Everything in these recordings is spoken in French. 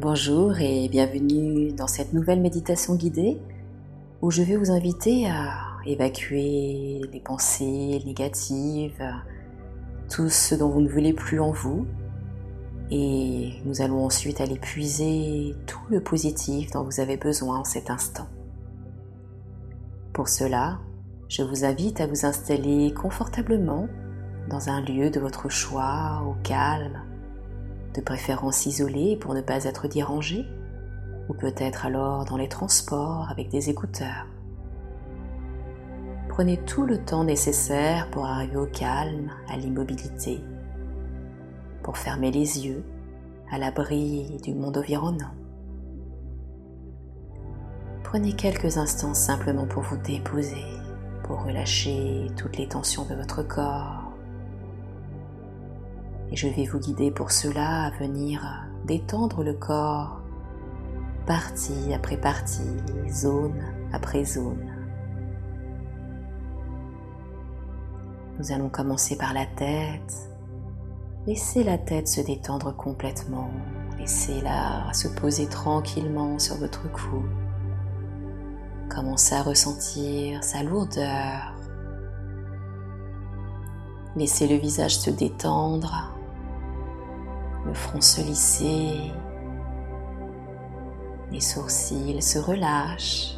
Bonjour et bienvenue dans cette nouvelle méditation guidée où je vais vous inviter à évacuer les pensées négatives, tout ce dont vous ne voulez plus en vous. Et nous allons ensuite aller puiser tout le positif dont vous avez besoin en cet instant. Pour cela, je vous invite à vous installer confortablement dans un lieu de votre choix, au calme, de préférence isolé pour ne pas être dérangé, ou peut-être alors dans les transports avec des écouteurs. Prenez tout le temps nécessaire pour arriver au calme, à l'immobilité, pour fermer les yeux à l'abri du monde environnant. Prenez quelques instants simplement pour vous déposer, pour relâcher toutes les tensions de votre corps, et je vais vous guider pour cela à venir détendre le corps, partie après partie, zone après zone. Nous allons commencer par la tête. Laissez la tête se détendre complètement. Laissez-la se poser tranquillement sur votre cou. Commencez à ressentir sa lourdeur. Laissez le visage se détendre le front se lisser, les sourcils se relâchent,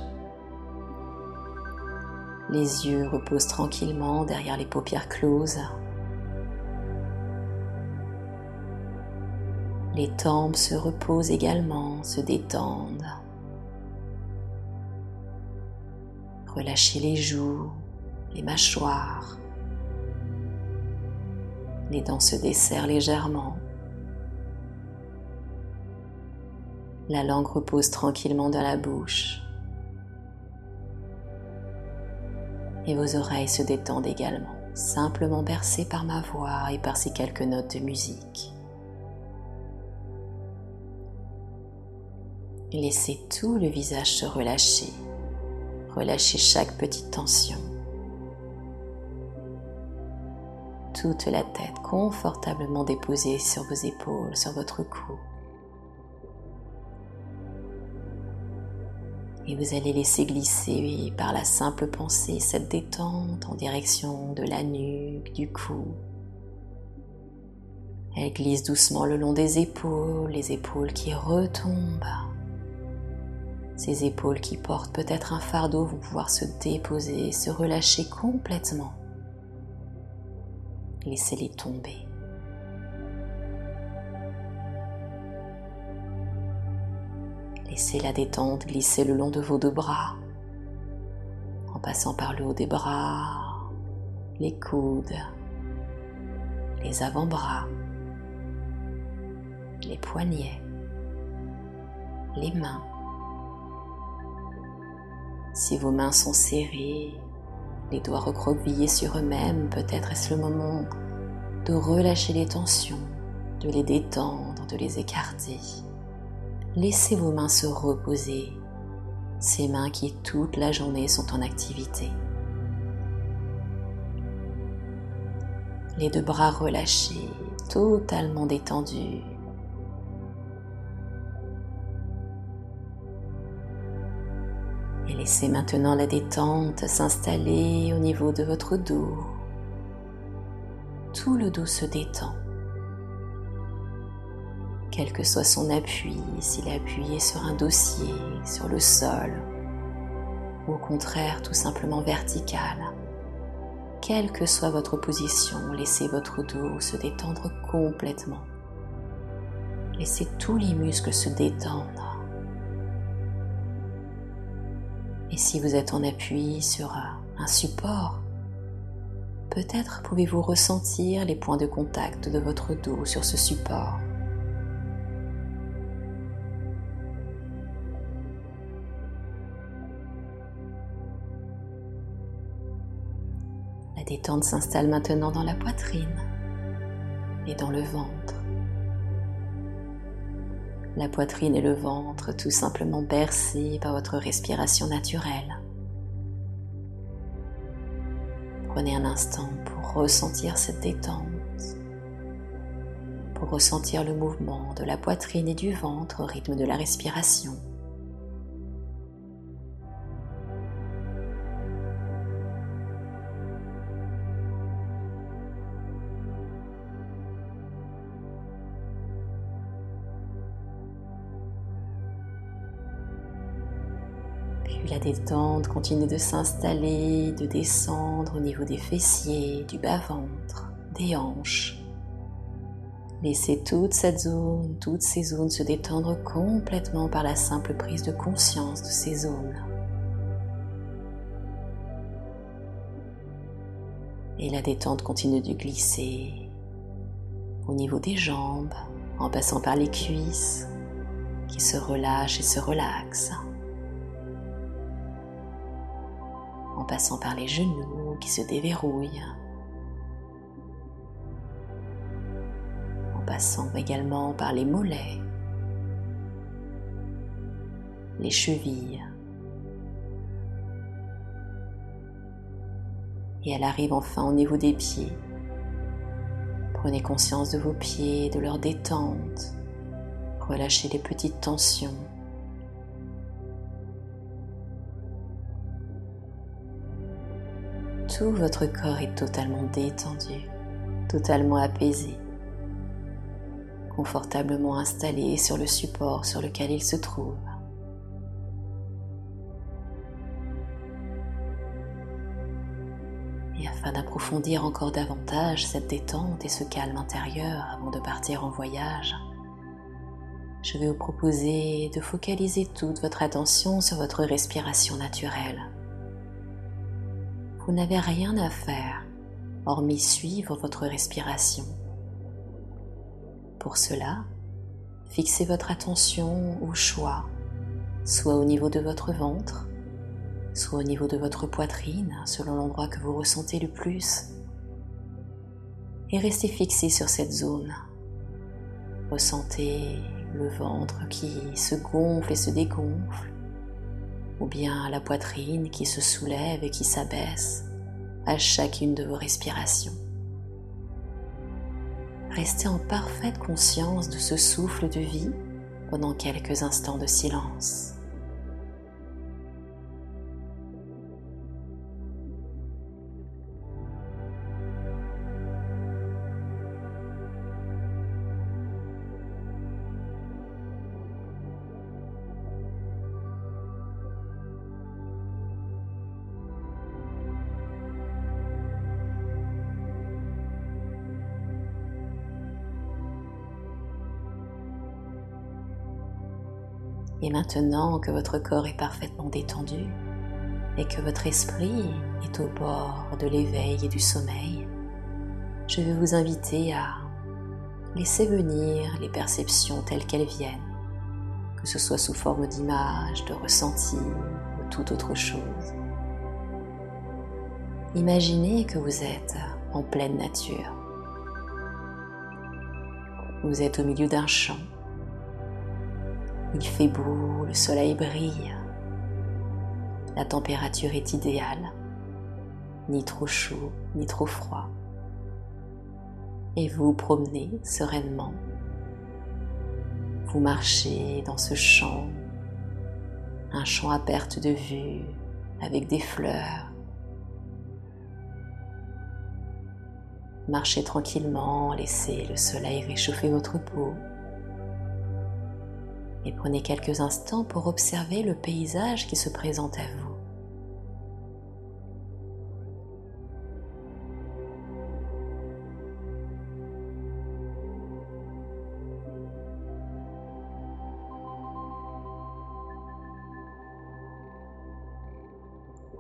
les yeux reposent tranquillement derrière les paupières closes, les tempes se reposent également, se détendent. Relâchez les joues, les mâchoires. Les dents se desserrent légèrement. La langue repose tranquillement dans la bouche. Et vos oreilles se détendent également, simplement bercées par ma voix et par ces quelques notes de musique. Laissez tout le visage se relâcher. Relâchez chaque petite tension. Toute la tête confortablement déposée sur vos épaules, sur votre cou. Et vous allez laisser glisser par la simple pensée cette détente en direction de la nuque, du cou. Elle glisse doucement le long des épaules, les épaules qui retombent. Ces épaules qui portent peut-être un fardeau vont pouvoir se déposer, se relâcher complètement. Laissez-les tomber. Laissez la détente glisser le long de vos deux bras, en passant par le haut des bras, les coudes, les avant-bras, les poignets, les mains. Si vos mains sont serrées, les doigts recroquevillés sur eux-mêmes, peut-être est-ce le moment de relâcher les tensions, de les détendre, de les écarter. Laissez vos mains se reposer, ces mains qui toute la journée sont en activité. Les deux bras relâchés, totalement détendus. Et laissez maintenant la détente s'installer au niveau de votre dos. Tout le dos se détend quel que soit son appui, s'il est appuyé sur un dossier, sur le sol, ou au contraire tout simplement vertical. Quelle que soit votre position, laissez votre dos se détendre complètement. Laissez tous les muscles se détendre. Et si vous êtes en appui sur un support, peut-être pouvez-vous ressentir les points de contact de votre dos sur ce support. Détente s'installe maintenant dans la poitrine et dans le ventre. La poitrine et le ventre tout simplement bercés par votre respiration naturelle. Prenez un instant pour ressentir cette détente, pour ressentir le mouvement de la poitrine et du ventre au rythme de la respiration. La détente continue de s'installer, de descendre au niveau des fessiers, du bas-ventre, des hanches. Laissez toute cette zone, toutes ces zones se détendre complètement par la simple prise de conscience de ces zones. Et la détente continue de glisser au niveau des jambes, en passant par les cuisses qui se relâchent et se relaxent. En passant par les genoux qui se déverrouillent. passant également par les mollets, les chevilles. Et elle arrive enfin au niveau des pieds. Prenez conscience de vos pieds, de leur détente. Relâchez les petites tensions. Votre corps est totalement détendu, totalement apaisé confortablement installé sur le support sur lequel il se trouve. Et afin d'approfondir encore davantage cette détente et ce calme intérieur avant de partir en voyage, je vais vous proposer de focaliser toute votre attention sur votre respiration naturelle. Vous n'avez rien à faire hormis suivre votre respiration pour cela, fixez votre attention au choix, soit au niveau de votre ventre, soit au niveau de votre poitrine, selon l'endroit que vous ressentez le plus. Et restez fixé sur cette zone. Ressentez le ventre qui se gonfle et se dégonfle, ou bien la poitrine qui se soulève et qui s'abaisse à chacune de vos respirations. Restez en parfaite conscience de ce souffle de vie pendant quelques instants de silence. Maintenant que votre corps est parfaitement détendu et que votre esprit est au bord de l'éveil et du sommeil, je vais vous inviter à laisser venir les perceptions telles qu'elles viennent, que ce soit sous forme d'images, de ressentis ou toute autre chose. Imaginez que vous êtes en pleine nature. Vous êtes au milieu d'un champ il fait beau, le soleil brille. La température est idéale, ni trop chaud, ni trop froid. Et vous promenez sereinement. Vous marchez dans ce champ, un champ à perte de vue, avec des fleurs. Marchez tranquillement, laissez le soleil réchauffer votre peau et prenez quelques instants pour observer le paysage qui se présente à vous.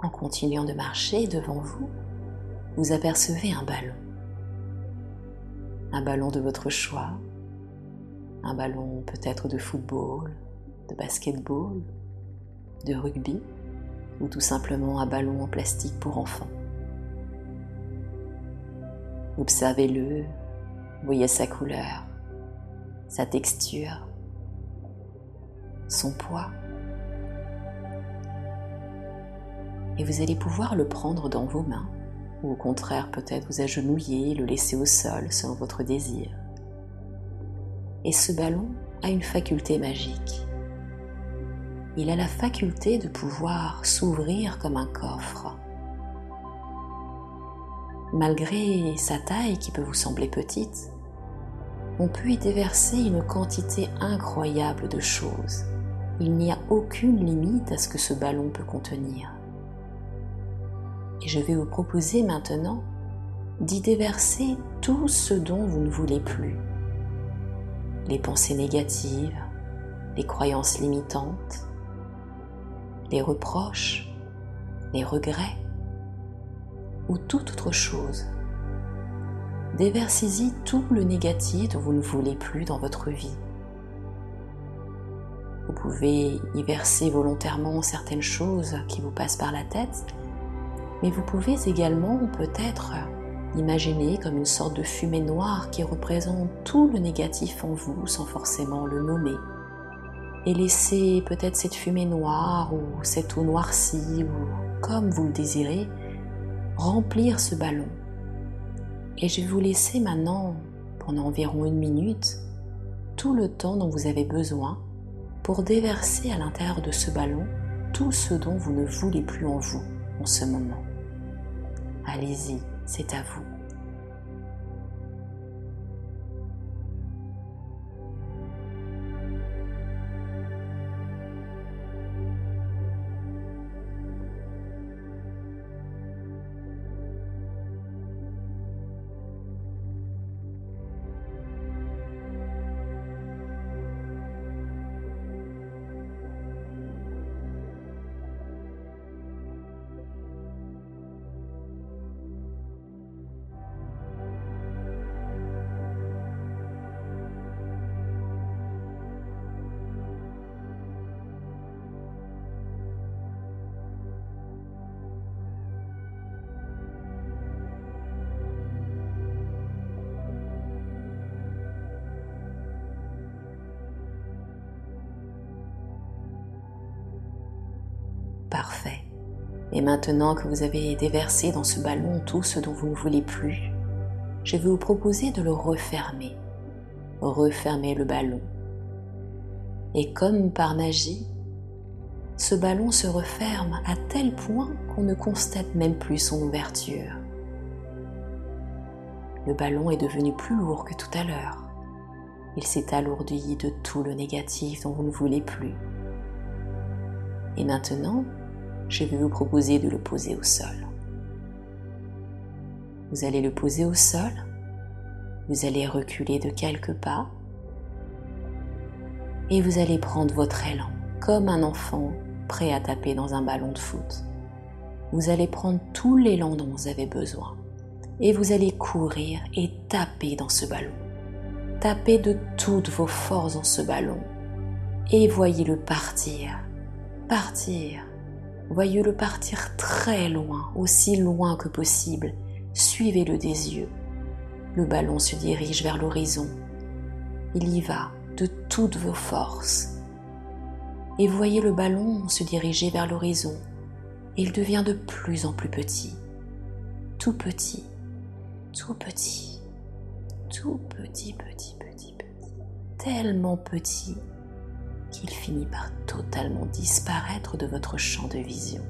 En continuant de marcher devant vous, vous apercevez un ballon. Un ballon de votre choix, un ballon peut-être de football, de basketball, de rugby ou tout simplement un ballon en plastique pour enfants. Observez-le, voyez sa couleur, sa texture, son poids. Et vous allez pouvoir le prendre dans vos mains, ou au contraire peut-être vous agenouiller, le laisser au sol selon votre désir. Et ce ballon a une faculté magique. Il a la faculté de pouvoir s'ouvrir comme un coffre. Malgré sa taille qui peut vous sembler petite, on peut y déverser une quantité incroyable de choses. Il n'y a aucune limite à ce que ce ballon peut contenir. Et je vais vous proposer maintenant d'y déverser tout ce dont vous ne voulez plus. Les pensées négatives, les croyances limitantes, les reproches, les regrets ou toute autre chose. Déversez-y tout le négatif dont vous ne voulez plus dans votre vie. Vous pouvez y verser volontairement certaines choses qui vous passent par la tête, mais vous pouvez également peut-être imaginer comme une sorte de fumée noire qui représente tout le négatif en vous sans forcément le nommer. Et laisser peut-être cette fumée noire ou cette eau noircie ou comme vous le désirez remplir ce ballon. Et je vais vous laisser maintenant, pendant environ une minute, tout le temps dont vous avez besoin pour déverser à l'intérieur de ce ballon tout ce dont vous ne voulez plus en vous en ce moment. Allez-y, c'est à vous. Et maintenant que vous avez déversé dans ce ballon tout ce dont vous ne voulez plus, je vais vous proposer de le refermer. Refermer le ballon. Et comme par magie, ce ballon se referme à tel point qu'on ne constate même plus son ouverture. Le ballon est devenu plus lourd que tout à l'heure. Il s'est alourdi de tout le négatif dont vous ne voulez plus. Et maintenant, je vais vous proposer de le poser au sol. Vous allez le poser au sol, vous allez reculer de quelques pas et vous allez prendre votre élan comme un enfant prêt à taper dans un ballon de foot. Vous allez prendre tout l'élan dont vous avez besoin et vous allez courir et taper dans ce ballon. Tapez de toutes vos forces dans ce ballon et voyez-le partir, partir, Voyez-le partir très loin, aussi loin que possible. Suivez-le des yeux. Le ballon se dirige vers l'horizon. Il y va de toutes vos forces. Et voyez le ballon se diriger vers l'horizon. Il devient de plus en plus petit. Tout petit, tout petit, tout petit, petit, petit, petit. Tellement petit qu'il finit par totalement disparaître de votre champ de vision.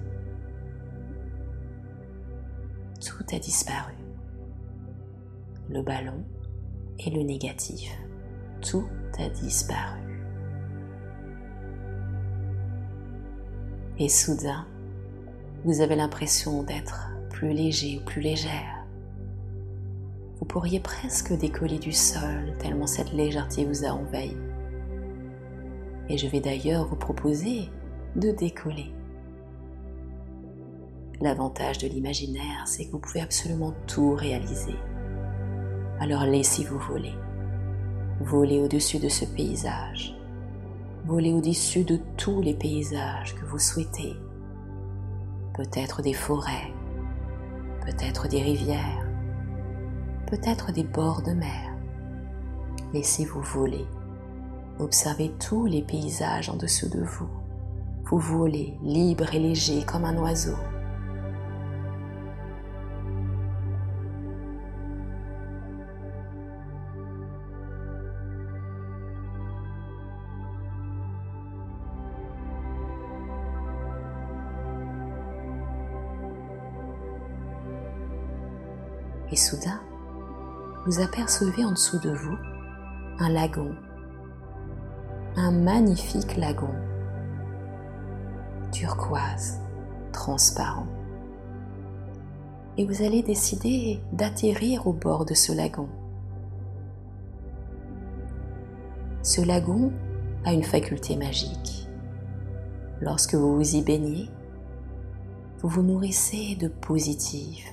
Tout a disparu. Le ballon et le négatif. Tout a disparu. Et soudain, vous avez l'impression d'être plus léger ou plus légère. Vous pourriez presque décoller du sol tellement cette légèreté vous a envahi. Et je vais d'ailleurs vous proposer de décoller. L'avantage de l'imaginaire, c'est que vous pouvez absolument tout réaliser. Alors laissez-vous voler. Voler au-dessus de ce paysage. Voler au-dessus de tous les paysages que vous souhaitez. Peut-être des forêts, peut-être des rivières, peut-être des bords de mer. Laissez-vous voler Observez tous les paysages en dessous de vous. Vous volez libre et léger comme un oiseau. Et soudain, vous apercevez en dessous de vous un lagon un magnifique lagon, turquoise, transparent. Et vous allez décider d'atterrir au bord de ce lagon. Ce lagon a une faculté magique. Lorsque vous vous y baignez, vous vous nourrissez de positif,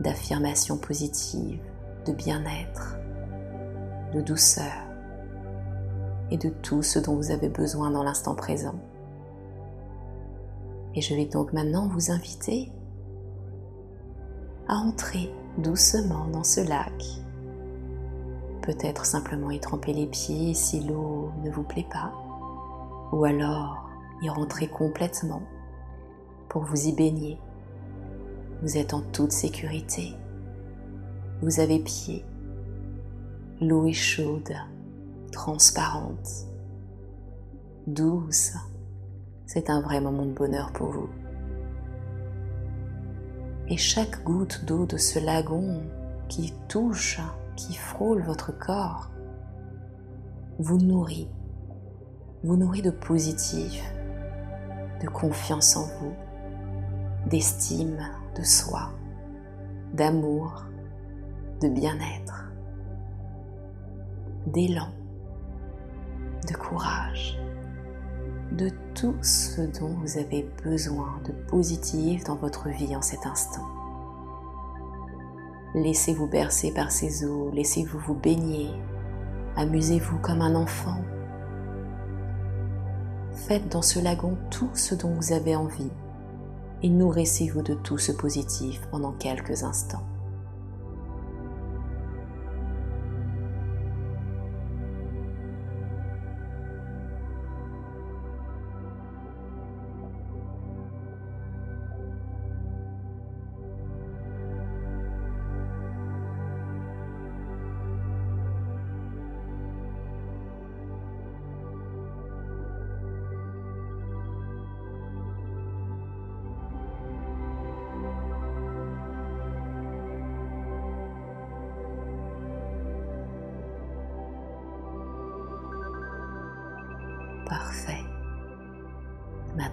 d'affirmations positives, de bien-être, de douceur et de tout ce dont vous avez besoin dans l'instant présent. Et je vais donc maintenant vous inviter à entrer doucement dans ce lac. Peut-être simplement y tremper les pieds si l'eau ne vous plaît pas, ou alors y rentrer complètement pour vous y baigner. Vous êtes en toute sécurité. Vous avez pied. L'eau est chaude, transparente, douce. C'est un vrai moment de bonheur pour vous. Et chaque goutte d'eau de ce lagon qui touche, qui frôle votre corps, vous nourrit, vous nourrit de positif, de confiance en vous, d'estime de soi, d'amour, de bien-être, d'élan, de courage, de tout ce dont vous avez besoin de positif dans votre vie en cet instant. Laissez-vous bercer par ces eaux, laissez-vous vous baigner, amusez-vous comme un enfant. Faites dans ce lagon tout ce dont vous avez envie et nourrissez-vous de tout ce positif pendant quelques instants.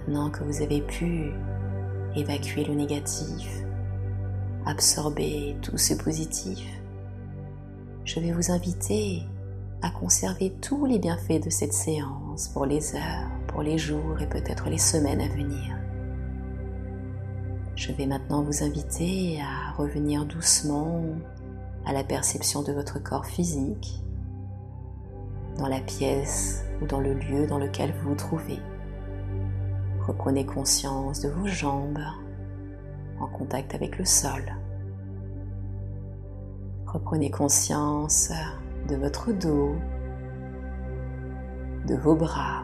Maintenant que vous avez pu évacuer le négatif, absorber tout ce positif, je vais vous inviter à conserver tous les bienfaits de cette séance pour les heures, pour les jours et peut-être les semaines à venir. Je vais maintenant vous inviter à revenir doucement à la perception de votre corps physique, dans la pièce ou dans le lieu dans lequel vous vous trouvez. Reprenez conscience de vos jambes en contact avec le sol. Reprenez conscience de votre dos, de vos bras,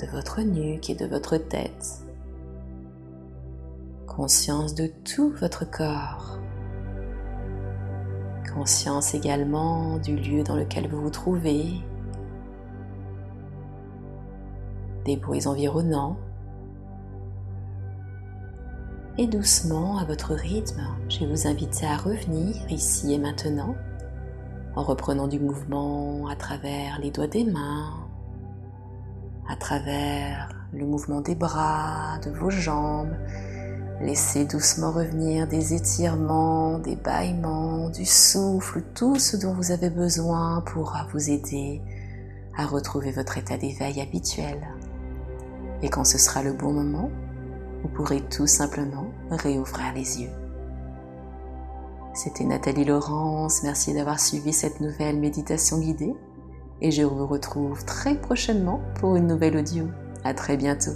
de votre nuque et de votre tête. Conscience de tout votre corps conscience également du lieu dans lequel vous vous trouvez, des bruits environnants. Et doucement, à votre rythme, je vais vous inviter à revenir ici et maintenant en reprenant du mouvement à travers les doigts des mains, à travers le mouvement des bras, de vos jambes, Laissez doucement revenir des étirements, des bâillements, du souffle, tout ce dont vous avez besoin pour vous aider à retrouver votre état d'éveil habituel. Et quand ce sera le bon moment, vous pourrez tout simplement réouvrir les yeux. C'était Nathalie Laurence, merci d'avoir suivi cette nouvelle méditation guidée et je vous retrouve très prochainement pour une nouvelle audio. À très bientôt.